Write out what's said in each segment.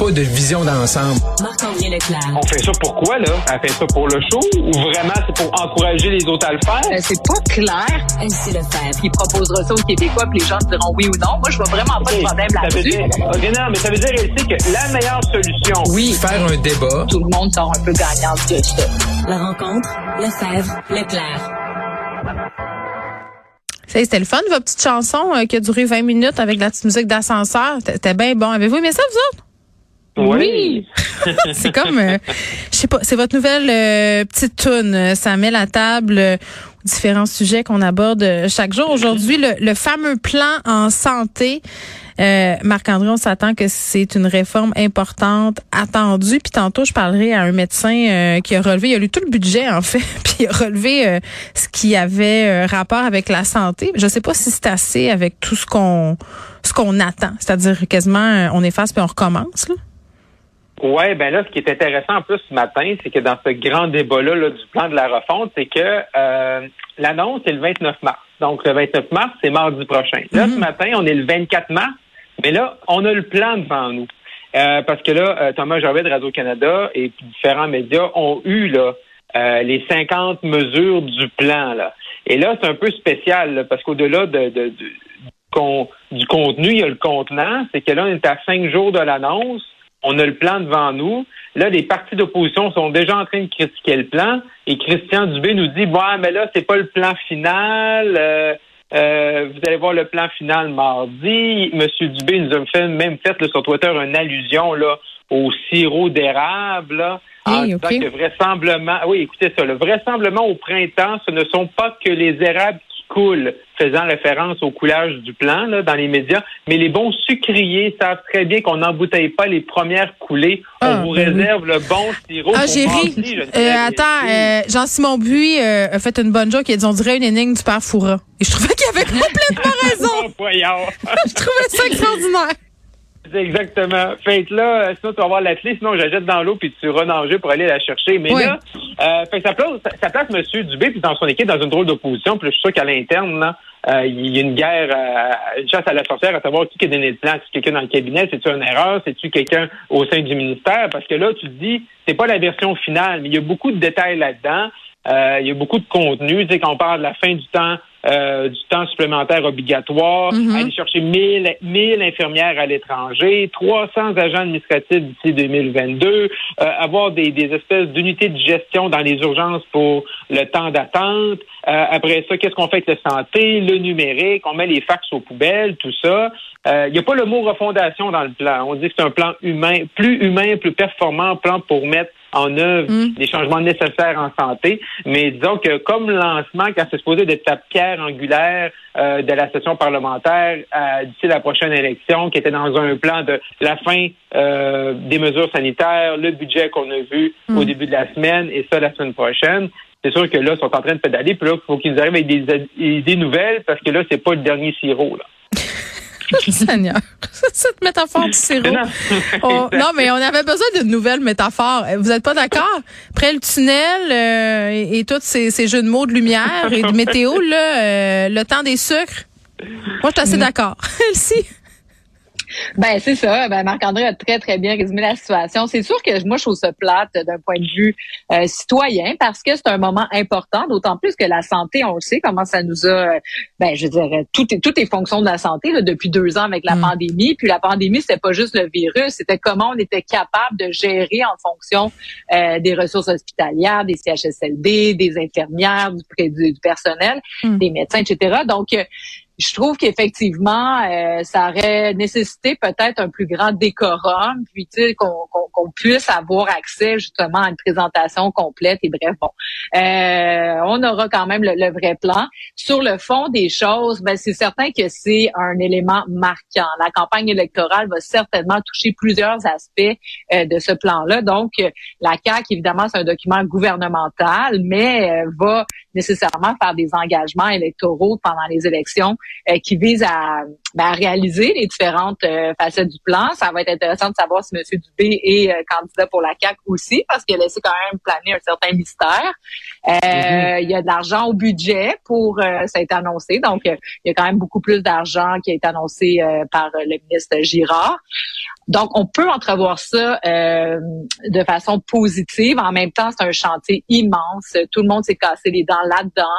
pas de vision d'ensemble. On fait ça pourquoi, là? Elle fait ça pour le show ou vraiment c'est pour encourager les autres à le faire? Euh, c'est pas clair. Ainsi le faire. Il proposera ça aux Québécois puis les gens diront oui ou non. Moi, je vois vraiment pas de problème là-dessus. OK, non, mais ça veut dire, elle sait que la meilleure solution... Oui. Faire un débat. Tout le monde sort un peu gagnant de ça. La rencontre, Lefebvre, Leclerc. C'était le fun, votre petite chanson euh, qui a duré 20 minutes avec la petite musique d'ascenseur. C'était bien bon. Avez-vous aimé ça, vous autres? Oui. c'est comme, euh, je sais pas, c'est votre nouvelle euh, petite tune. Ça met la table euh, aux différents sujets qu'on aborde euh, chaque jour. Aujourd'hui, le, le fameux plan en santé. Euh, Marc-André, on s'attend que c'est une réforme importante, attendue. Puis tantôt, je parlerai à un médecin euh, qui a relevé, il a lu tout le budget en fait, puis il a relevé euh, ce qui avait euh, rapport avec la santé. Je sais pas si c'est assez avec tout ce qu'on ce qu'on attend, c'est-à-dire quasiment euh, on efface puis on recommence. Là. Oui, ben là, ce qui est intéressant en plus ce matin, c'est que dans ce grand débat-là là, du plan de la refonte, c'est que euh, l'annonce est le 29 mars. Donc, le 29 mars, c'est mardi prochain. Là, ce matin, on est le 24 mars, mais là, on a le plan devant nous. Euh, parce que là, euh, Thomas Gervais de Radio-Canada et différents médias ont eu là, euh, les 50 mesures du plan. Là. Et là, c'est un peu spécial là, parce qu'au-delà de, de- de- du, con- du contenu, il y a le contenant. C'est que là, on est à cinq jours de l'annonce. On a le plan devant nous. Là, les partis d'opposition sont déjà en train de critiquer le plan. Et Christian Dubé nous dit, bon, mais là, c'est pas le plan final. Euh, euh, vous allez voir le plan final mardi. Monsieur Dubé nous a fait, même fait là, sur Twitter une allusion là, au sirop d'érable. Hey, disant ok. que vraisemblablement, oui, écoutez ça, là, vraisemblablement au printemps, ce ne sont pas que les érables coulent, faisant référence au coulage du plan là, dans les médias, mais les bons sucriers savent très bien qu'on n'embouteille pas les premières coulées. Ah, On vous ben oui. réserve le bon sirop. Ah, j'ai ri. Euh, attends, euh, Jean-Simon Buis euh, a fait une bonne joke. Il a dit, on dirait une énigme du père Foura. Et je trouvais qu'il avait complètement raison. Je trouvais ça extraordinaire. Exactement. Fait là, euh, sinon tu vas avoir la clé, sinon je la jette dans l'eau puis tu iras nager pour aller la chercher. Mais Oui. là, euh, fait que ça place, ça place M. Dubé puis dans son équipe dans une drôle d'opposition. Puis je suis sûr qu'à l'interne, là, euh, il y a une guerre, euh, une chasse à la sorcière à savoir qui a donné le plan. C'est quelqu'un dans le cabinet, c'est-tu une erreur, c'est-tu quelqu'un au sein du ministère? Parce que là, tu te dis, c'est pas la version finale, mais il y a beaucoup de détails là-dedans. Euh, il y a beaucoup de contenu. Tu sais, quand on parle de la fin du temps, euh, du temps supplémentaire obligatoire, Mhm. aller chercher 1000, 1000 infirmières à l'étranger, 300 agents administratifs d'ici 2022, euh, avoir des, des espèces d'unités de gestion dans les urgences pour le temps d'attente. Euh, après ça, qu'est-ce qu'on fait avec la santé, le numérique, on met les fax aux poubelles, tout ça. Euh, Il n'y a pas le mot refondation dans le plan. On dit que c'est un plan humain, plus humain, plus performant, plan pour mettre en œuvre Mm. les changements nécessaires en santé. Mais disons que comme lancement, quand c'est supposé d'être la pierre angulaire euh, de la session parlementaire euh, d'ici la prochaine élection, qui était dans un plan de la fin euh, des mesures sanitaires, le budget qu'on a vu au début de la semaine et ça la semaine prochaine. C'est sûr que là, ils sont en train de pédaler, puis là, il faut qu'ils arrivent avec des idées nouvelles parce que là, c'est pas le dernier sirop. Là. Seigneur. Cette métaphore du sirop. Non. On- non, mais on avait besoin d'une nouvelle métaphore. Vous n'êtes pas d'accord? Après le tunnel euh, et, et tous ces, ces jeux de mots de lumière et de météo, là, euh, le temps des sucres. Moi, je suis assez d'accord. Elsie? Ben c'est ça. Ben Marc-André a très très bien résumé la situation. C'est sûr que moi je trouve ça plate d'un point de vue euh, citoyen parce que c'est un moment important, d'autant plus que la santé, on le sait comment ça nous a. euh, Ben je dirais tout est tout est fonction de la santé là, depuis deux ans avec la Mm. pandémie. Puis la pandémie c'était pas juste le virus, c'était comment on était capable de gérer en fonction euh, des ressources hospitalières, des CHSLD, des infirmières, du, du, du personnel, Mm. des médecins, etc. Donc euh, je trouve qu'effectivement, euh, ça aurait nécessité peut-être un plus grand décorum, puis qu'on puisse avoir accès justement à une présentation complète. Et bref, bon, euh, on aura quand même le, le vrai plan. Sur le fond des choses, ben c'est certain que c'est un élément marquant. La campagne électorale va certainement toucher plusieurs aspects euh, de ce plan-là. Donc, la CAQ, évidemment, c'est un document gouvernemental, mais euh, va nécessairement faire des engagements électoraux pendant les élections qui vise à, ben, à, réaliser les différentes euh, facettes du plan. Ça va être intéressant de savoir si M. Dubé est euh, candidat pour la CAQ aussi, parce qu'il a laissé quand même planer un certain mystère. Mm-hmm. Il y a de l'argent au budget pour ça a été annoncé, donc il y a quand même beaucoup plus d'argent qui a été annoncé par le ministre Girard. Donc, on peut entrevoir ça de façon positive. En même temps, c'est un chantier immense. Tout le monde s'est cassé les dents là-dedans.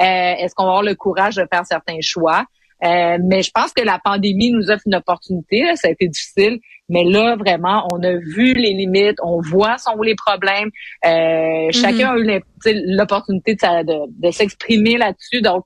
Euh, est-ce qu'on va avoir le courage de faire certains choix? Euh, mais je pense que la pandémie nous offre une opportunité. Ça a été difficile, mais là, vraiment, on a vu les limites, on voit sont où les problèmes. Euh, chacun mm-hmm. a eu l'opportunité de, de s'exprimer là-dessus. Donc,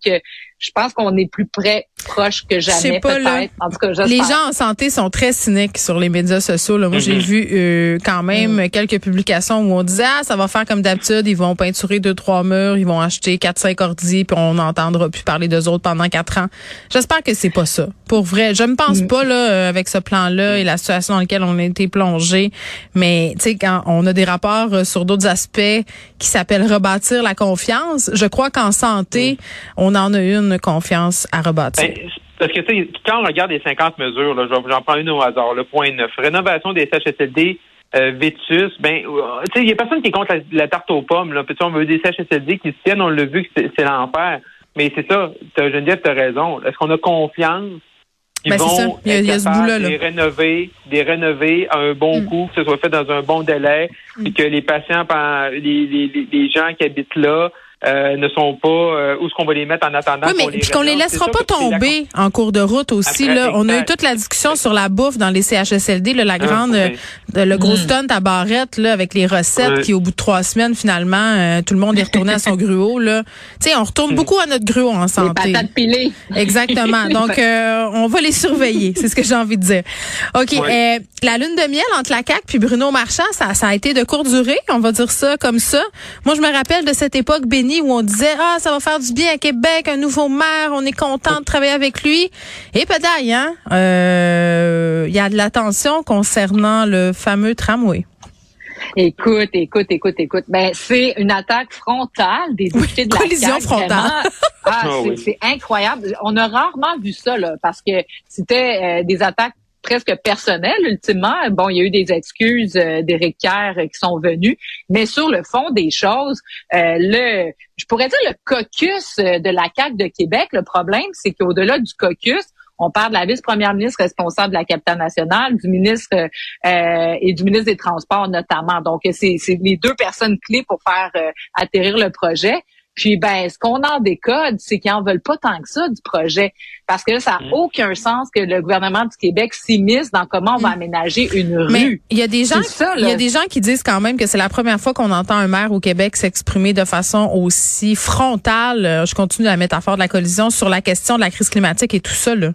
je pense qu'on est plus près, proche que jamais, peut-être. En tout cas, Les gens en santé sont très cyniques sur les médias sociaux. Là. Moi, j'ai mm-hmm. vu euh, quand même mm. quelques publications où on disait, ah, ça va faire comme d'habitude, ils vont peinturer deux, trois murs, ils vont acheter quatre, cinq ordi, puis on n'entendra plus parler d'eux autres pendant quatre ans. J'espère que c'est pas ça. Pour vrai, je ne pense mm. pas, là, euh, avec ce plan-là et la situation dans laquelle on a été plongé. Mais, tu sais, quand on a des rapports euh, sur d'autres aspects qui s'appellent rebâtir la confiance, je crois qu'en santé, on en a une confiance à rebâtir? Ben, parce que quand on regarde les 50 mesures, j'en prends une au hasard, le point 9, rénovation des CHSLD, euh, Vétus, ben, euh, il y a personne qui est contre la, tarte aux pommes. Là. on veut des CHSLD qui se tiennent, on l'a vu que c'est l'enfer. Mais c'est ça, Geneviève, tu as raison. Est-ce qu'on a confiance qu'ils ben, vont il y a, être des rénover, des rénover à un bon mm. coût, que ce soit fait dans un bon délai, et mm. que les patients, les, les, les gens qui habitent là, euh, ne sont pas euh, où est-ce qu'on va les mettre en attendant oui, mais qu'on les, les laissera pas tomber en cours de route aussi là. On a eu toute la discussion sur la bouffe dans les CHSLD là, la ah, grande euh, le gros hmm. stunt à barrette là avec les recettes qui au bout de trois semaines finalement tout le monde est retourné à son gruau là. Tu sais on retourne hmm. beaucoup à notre gruau en santé. les patates pilées. Exactement. Donc on va les surveiller c'est ce que j'ai envie de dire. Ok la lune de miel entre la CAC puis Bruno Marchand ça ça a été de courte durée on va dire ça comme ça. Moi je me rappelle de cette époque bénie où on disait ah ça va faire du bien à Québec, un nouveau maire, on est content de travailler avec lui. Et peut-être hein, euh, il y a de l'attention concernant le fameux tramway. Écoute, écoute, écoute, écoute. Ben, c'est une attaque frontale des députés de la collision frontale. Ah, ah c'est incroyable. On a rarement vu ça là, parce que c'était euh, des attaques presque personnel ultimement. Bon, il y a eu des excuses euh, d'Éric Kerr qui sont venues, mais sur le fond des choses, euh, le, je pourrais dire le caucus euh, de la CAQ de Québec. Le problème, c'est qu'au-delà du caucus, on parle de la vice-première ministre responsable de la capitale nationale, du ministre euh, et du ministre des Transports notamment. Donc, c'est les deux personnes clés pour faire atterrir le projet. Puis ben, ce qu'on en décode, c'est qu'ils en veulent pas tant que ça du projet, parce que là, ça n'a mm. aucun sens que le gouvernement du Québec s'immisce dans comment on va mm. aménager une rue. Il y a des gens, il y a des gens qui disent quand même que c'est la première fois qu'on entend un maire au Québec s'exprimer de façon aussi frontale. Euh, je continue la métaphore de la collision sur la question de la crise climatique et tout ça là.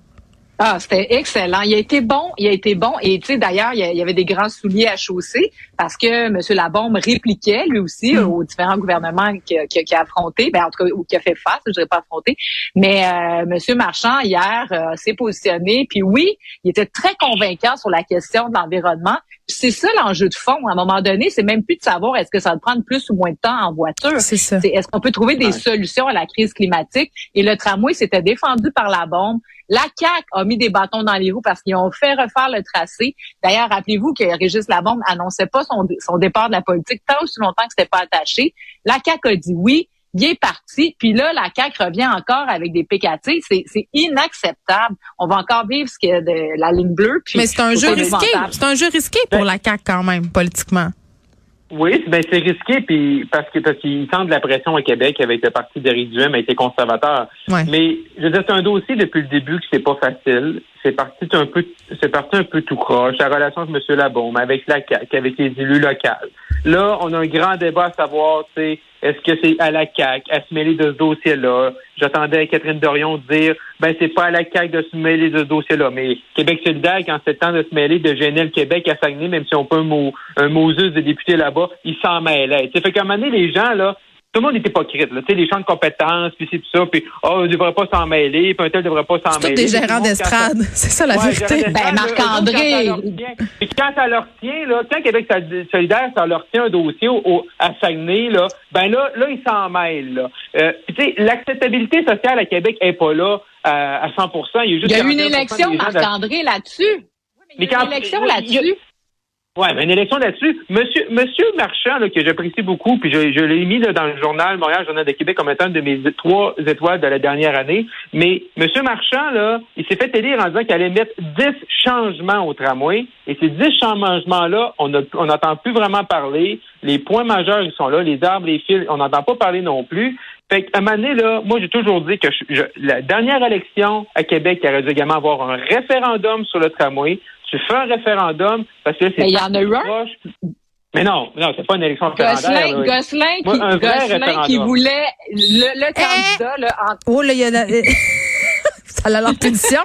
Ah, c'était excellent. Il a été bon, il a été bon. Et tu sais, d'ailleurs, il y avait des grands souliers à chausser parce que M. Labombe répliquait lui aussi hmm. aux différents gouvernements qu'il a, affrontés, ben en tout cas ou qui a fait face, je dirais pas affronté. Mais euh, M. Marchand hier euh, s'est positionné. Puis oui, il était très convaincant sur la question de l'environnement. C'est ça l'enjeu de fond. À un moment donné, c'est même plus de savoir est-ce que ça va prendre plus ou moins de temps en voiture. C'est ça. Est-ce qu'on peut trouver des solutions à la crise climatique? Et le tramway s'était défendu par la bombe. La CAC a mis des bâtons dans les roues parce qu'ils ont fait refaire le tracé. D'ailleurs, rappelez-vous que Régis Labombe annonçait pas son, son départ de la politique tant aussi longtemps que c'était pas attaché. La CAC a dit oui. Il est parti, puis là, la CAQ revient encore avec des PKT. C'est inacceptable. On va encore vivre ce que de la ligne bleue. Mais c'est un jeu risqué. C'est un jeu risqué pour ben la CAQ quand même, politiquement. Oui, ben c'est risqué puis parce que parce qu'il de la pression au Québec avec le parti d'Éric Duhem a été conservateur. Mais je veux dire, c'est un dossier depuis le début que c'est pas facile. C'est parti un peu c'est parti un peu tout croche. La relation avec M. Labaume, avec la avec les élus locaux. Là, on a un grand débat à savoir, tu est-ce que c'est à la CAQ à se mêler de ce dossier-là? J'attendais Catherine Dorion dire, ben, c'est pas à la CAQ de se mêler de ce dossier-là. Mais Québec solidaire, quand c'est le temps de se mêler, de gêner le Québec à Saguenay, même si on peut un mot, un Moses de député là-bas, il s'en mêlait. C'est fait qu'à un moment donné, les gens, là, tout le monde est hypocrite. Là. Tu sais, les champs de compétences, puis c'est tout ça, puis oh, on ne devrait pas s'en mêler, puis un tel ne devrait pas s'en mêler. C'est des gérants d'estrade, c'est ça la Ouais, vérité. Ben, Marc-André. Puis quand ça leur tient, là, quand Québec solidaire, ça leur tient un dossier au, au- à Saguenay, là, ben là, là, ils s'en mêlent. Là. Euh, puis tu sais, l'acceptabilité sociale à Québec est pas là euh, à 100 Il y a, juste Il y a eu une 41% élection, Marc-André, là-dessus. Oui, mais il y a eu Mais quand- une élection là-dessus. Ouais, mais une élection là-dessus. Monsieur, Monsieur Marchand, là, que j'apprécie beaucoup, puis je, je l'ai mis là, dans le journal Montréal Journal de Québec comme étant de mes trois étoiles de la dernière année. Mais Monsieur Marchand, là, il s'est fait élire en disant qu'il allait mettre 10 changements au tramway. Et ces 10 changements-là, on a- on n'entend plus vraiment parler. Les points majeurs, ils sont là. Les arbres, les fils, on n'entend pas parler non plus. Fait qu'à un moment donné, là, moi, j'ai toujours dit que je- je- la dernière élection à Québec, il aurait dû également avoir un référendum sur le tramway. Tu fais un référendum parce que c'est Mais il y en a eu un? proche. Mais non, non, c'est pas une élection référendaire. Gosselin. Gosselin, Moi, qui, Gosselin qui voulait le, le candidat là, en Oh là, il y a la... ça a l'air pétition.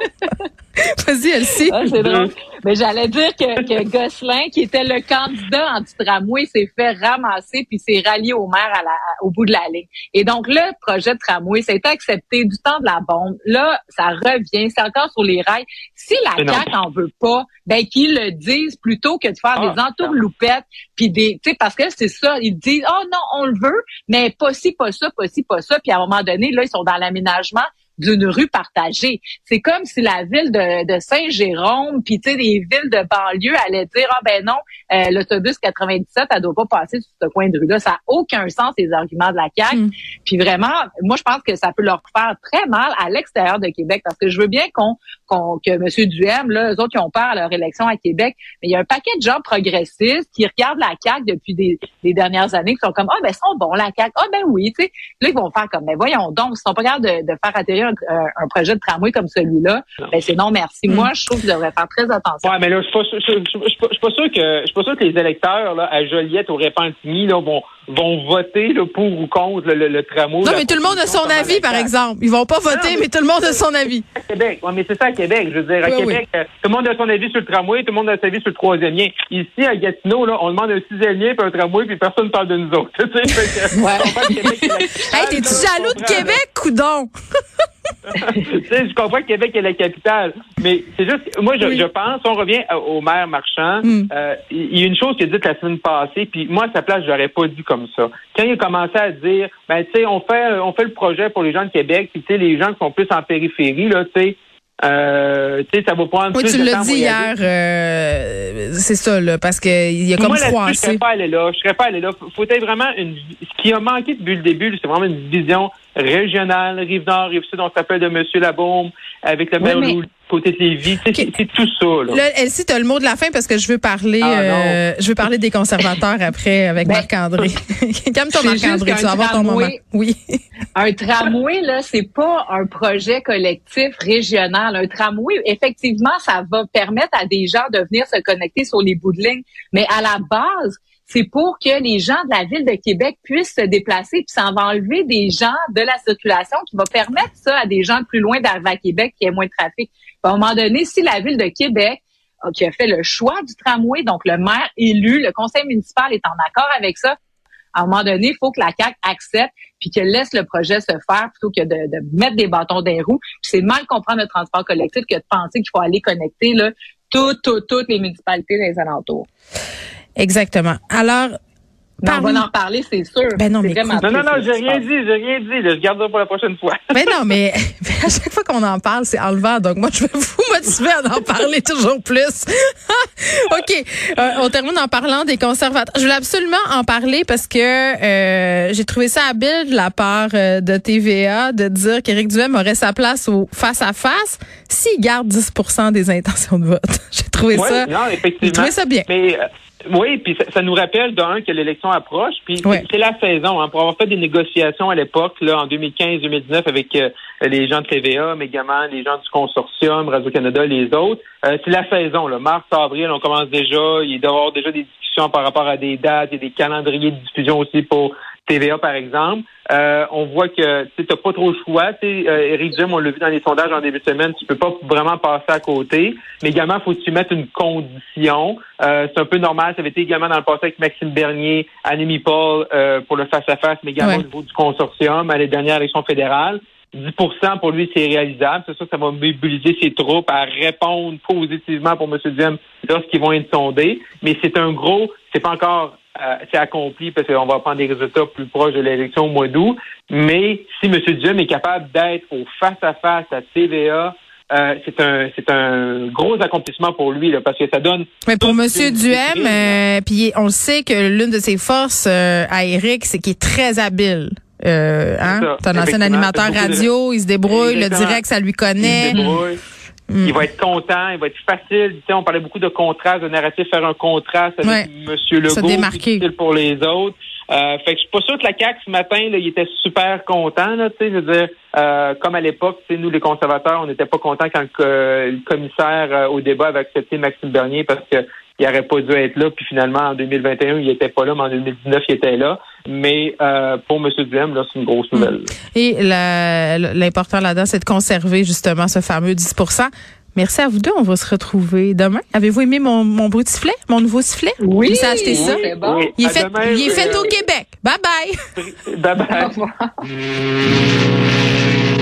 Vas-y, Elsie. Ah, c'est drôle. Mais j'allais dire que, que Gosselin, qui était le candidat anti-tramway, s'est fait ramasser puis s'est rallié au maire à la, au bout de la ligne. Et donc, le projet de tramway, ça a été accepté du temps de la bombe. Là, ça revient. C'est encore sur les rails. Si la. CAQ en veut pas, ben, qu'ils le disent plutôt que de faire Ah, des entourloupettes puis des, tu sais, parce que c'est ça. Ils disent, oh non, on le veut, mais pas ci, pas ça, pas ci, pas ça. Puis à un moment donné, là, ils sont dans l'aménagement d'une rue partagée. C'est comme si la ville de, de Saint-Jérôme, puis tu sais, des villes de banlieue allaient dire ah ben non, euh, l'autobus 97, elle doit pas passer sur ce coin de rue-là. Ça a aucun sens les arguments de la CAQ. Mm. Puis vraiment, moi je pense que ça peut leur faire très mal à l'extérieur de Québec parce que je veux bien qu'on qu'on que M. Duhem, là, eux autres qui ont peur à leur élection à Québec, mais il y a un paquet de gens progressistes qui regardent la CAQ depuis des, des dernières années qui sont comme ah ben ils sont bons la CAQ, ah ben oui, tu sais. Là ils vont faire comme ben voyons donc, ils sont pas capables de, de faire atterrir un, un- projet de tramway comme celui-là, ben c'est non merci. Mm. Moi je trouve qu'ils devraient faire très attention. Ouais, mais là, je suis pas, sûr- je, suis pas- sûr que, je suis pas sûr que les électeurs, là, à Joliette, au Repentigny, là, vont, vont voter, là, pour ou contre le, le, le tramway. Non, mais tout le monde a son avis, par exemple. Ils vont pas voter, mais- mais tout le monde a son avis. à Québec. Ouais, mais c'est ça à Québec. Je veux dire, à Québec, euh, tout le monde a son avis sur le tramway, tout le monde a son avis sur le troisième lien. Ici, à Gatineau, là, on demande un sixième lien puis un tramway, puis personne ne parle de nous autres. Tu sais, Ouais. Québec Hey, t'es-tu jaloux de Québec, coudon? tu sais, je comprends que Québec est la capitale, mais c'est juste, moi, je, Oui. je pense, on revient au maire Marchand, Mm. euh, il y a une chose qu'il a dite la semaine passée, puis moi, à sa place, je l'aurais pas dit comme ça. Quand il a commencé à dire, ben, tu sais, on fait, on fait le projet pour les gens de Québec, puis tu sais, les gens qui sont plus en périphérie, là, tu sais, euh, tu sais, ça va prendre Oui, plus tu de l'as dit hier, euh, c'est ça, là, parce qu'il y a comme Moi, là-dessus, je serais pas allé là. Je serais pas allé là. Faut, faut être vraiment une. Ce qui a manqué depuis le début, c'est vraiment une vision régionale, rive nord, rive sud. On s'appelle de Monsieur Labaume avec le Oui, maire mais- côté de Lévis. Tu. C'est tout ça. Là. Là, Elsie, t'as le mot de la fin parce que je veux parler, Ah, euh, je veux parler des conservateurs après avec Ben, Marc-André. Calme-toi, c'est juste Marc-André, tu vas avoir ton moment. tramway- Oui. Un tramway, là, c'est pas un projet collectif régional. Un tramway, effectivement, ça va permettre à des gens de venir se connecter sur les bouts de ligne. Mais à la base, c'est pour que les gens de la ville de Québec puissent se déplacer, puis ça va enlever des gens de la circulation, qui va permettre ça à des gens de plus loin d'arriver à Québec, qui ait moins de trafic. À un moment donné, si la ville de Québec euh, qui a fait le choix du tramway, donc le maire élu, le conseil municipal est en accord avec ça, à un moment donné, il faut que la CAQ accepte puis qu'elle laisse le projet se faire plutôt que de, de mettre des bâtons dans les roues. C'est mal comprendre le transport collectif que de penser qu'il faut aller connecter là, toutes, toutes, toutes les municipalités des alentours. Exactement. Alors, Mais on va en reparler, c'est sûr. Ben non, mais écoute- Non, non, non, j'ai rien dit, j'ai rien dit. là. Je garde ça pour la prochaine fois. ben non, mais à chaque fois qu'on en parle, c'est enlevant. Donc moi, je vais vous motiver à en parler toujours plus. OK. Euh, on termine en parlant des conservateurs. Je voulais absolument en parler parce que euh, j'ai trouvé ça habile de la part euh, de TVA de dire qu'Éric Duhem aurait sa place au face-à-face s'il garde 10% des intentions de vote. j'ai trouvé Ouais, ça... non, J'ai trouvé ça bien. Mais euh, oui, puis ça, ça nous rappelle d'un que l'élection approche, puis c'est- Ouais. c'est la saison. Hein, pour avoir fait des négociations à l'époque, là, en 2015-2019, avec euh, les gens de TVA, mais également les gens du consortium, Radio-Canada, les autres, euh, c'est la saison. Là. Mars, avril, on commence déjà. Il doit y avoir déjà des discussions par rapport à des dates et des calendriers de diffusion aussi pour TVA, par exemple. Euh, on voit que tu n'as pas trop le choix. Euh, Eric Jim, on l'a vu dans les sondages en début de semaine, tu peux pas vraiment passer à côté. Mais également, il faut que tu mettes une condition. Euh, c'est un peu normal. Ça avait été également dans le passé avec Maxime Bernier, Annemie Paul euh, pour le face-à-face, mais également au niveau du consortium à les dernières élections fédérales. 10% pour lui, c'est réalisable. C'est sûr que ça va mobiliser ses troupes à répondre positivement pour M. Diem lorsqu'ils vont être sondés. Mais c'est un gros, c'est pas encore euh, c'est accompli parce qu'on va prendre des résultats plus proches de l'élection au mois d'août. Mais si M. Duhem est capable d'être au face-à-face à TVA, euh, c'est un c'est un gros accomplissement pour lui là, parce que ça donne. Mais pour Monsieur Duhem, euh, puis on sait que l'une de ses forces à Eric, c'est qu'il est très habile. Euh, hein? C'est un ancien animateur radio, il se débrouille, le direct, ça lui connaît. Il se débrouille. Mm. Il va être content, il va être facile. Tu sais, on parlait beaucoup de contraste, de narratif, faire un contraste avec M. Legault, difficile pour les autres. Euh, fait que je suis pas sûr que la CAQ ce matin, là, il était super content. Là, je veux dire, euh, comme à l'époque, nous les conservateurs, on n'était pas contents quand le, commissaire euh, au débat avait accepté Maxime Bernier parce que il n'aurait pas dû être là. Puis finalement, en 2021, il n'était pas là, mais en 2019, il était là. Mais euh, pour M. Duhem, là, c'est une grosse nouvelle. Et l'important là-dedans, c'est de conserver justement ce fameux 10% Merci à vous deux. On va se retrouver demain. Avez-vous aimé mon, mon bruit de sifflet, mon nouveau sifflet? Oui. Vous acheté ça? Bon. Il est, fait, il est fait au Québec. Bye bye. Bye bye.